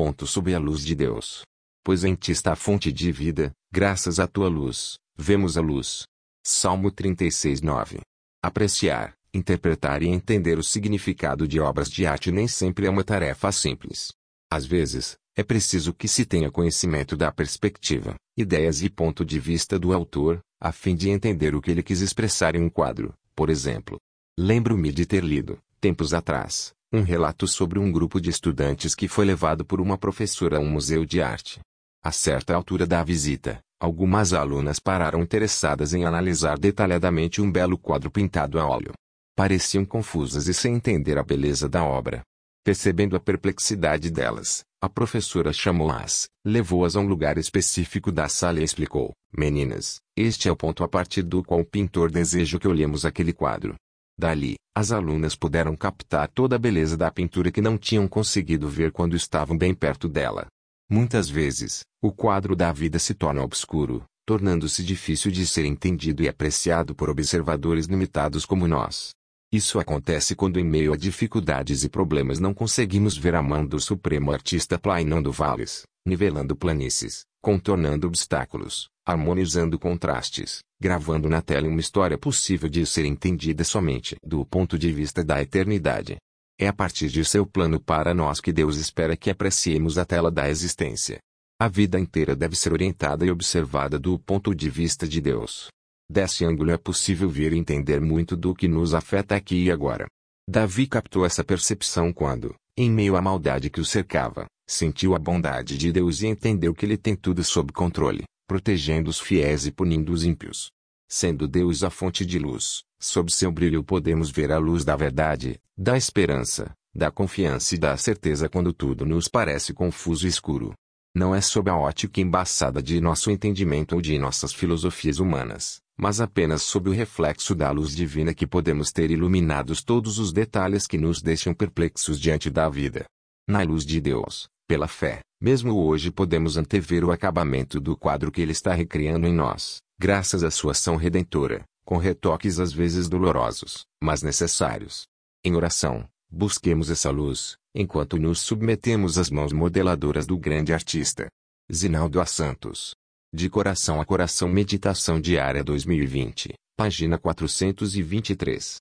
ponto sob a luz de Deus. Pois em ti está a fonte de vida, graças à tua luz, vemos a luz. Salmo 36, 9. Apreciar, interpretar e entender o significado de obras de arte nem sempre é uma tarefa simples. Às vezes, é preciso que se tenha conhecimento da perspectiva, ideias e ponto de vista do autor, a fim de entender o que ele quis expressar em um quadro, por exemplo. Lembro-me de ter lido, tempos atrás, um relato sobre um grupo de estudantes que foi levado por uma professora a um museu de arte. A certa altura da visita, algumas alunas pararam interessadas em analisar detalhadamente um belo quadro pintado a óleo. Pareciam confusas e sem entender a beleza da obra. Percebendo a perplexidade delas, a professora chamou-as, levou-as a um lugar específico da sala e explicou: Meninas, este é o ponto a partir do qual o pintor deseja que olhemos aquele quadro. Dali, as alunas puderam captar toda a beleza da pintura que não tinham conseguido ver quando estavam bem perto dela. Muitas vezes, o quadro da vida se torna obscuro, tornando-se difícil de ser entendido e apreciado por observadores limitados como nós. Isso acontece quando em meio a dificuldades e problemas não conseguimos ver a mão do supremo artista plainando vales, nivelando planícies, contornando obstáculos, harmonizando contrastes, gravando na tela uma história possível de ser entendida somente do ponto de vista da eternidade. É a partir de seu plano para nós que Deus espera que apreciemos a tela da existência. A vida inteira deve ser orientada e observada do ponto de vista de Deus. Desse ângulo é possível ver e entender muito do que nos afeta aqui e agora. Davi captou essa percepção quando, em meio à maldade que o cercava, sentiu a bondade de Deus e entendeu que ele tem tudo sob controle, protegendo os fiéis e punindo os ímpios. Sendo Deus a fonte de luz, sob seu brilho podemos ver a luz da verdade, da esperança, da confiança e da certeza quando tudo nos parece confuso e escuro. Não é sob a ótica embaçada de nosso entendimento ou de nossas filosofias humanas, mas apenas sob o reflexo da luz divina que podemos ter iluminados todos os detalhes que nos deixam perplexos diante da vida. Na luz de Deus, pela fé, mesmo hoje podemos antever o acabamento do quadro que Ele está recriando em nós, graças à sua ação redentora, com retoques às vezes dolorosos, mas necessários. Em oração, busquemos essa luz, enquanto nos submetemos às mãos modeladoras do grande artista. Zinaldo A. Santos de Coração a Coração Meditação Diária 2020, página 423.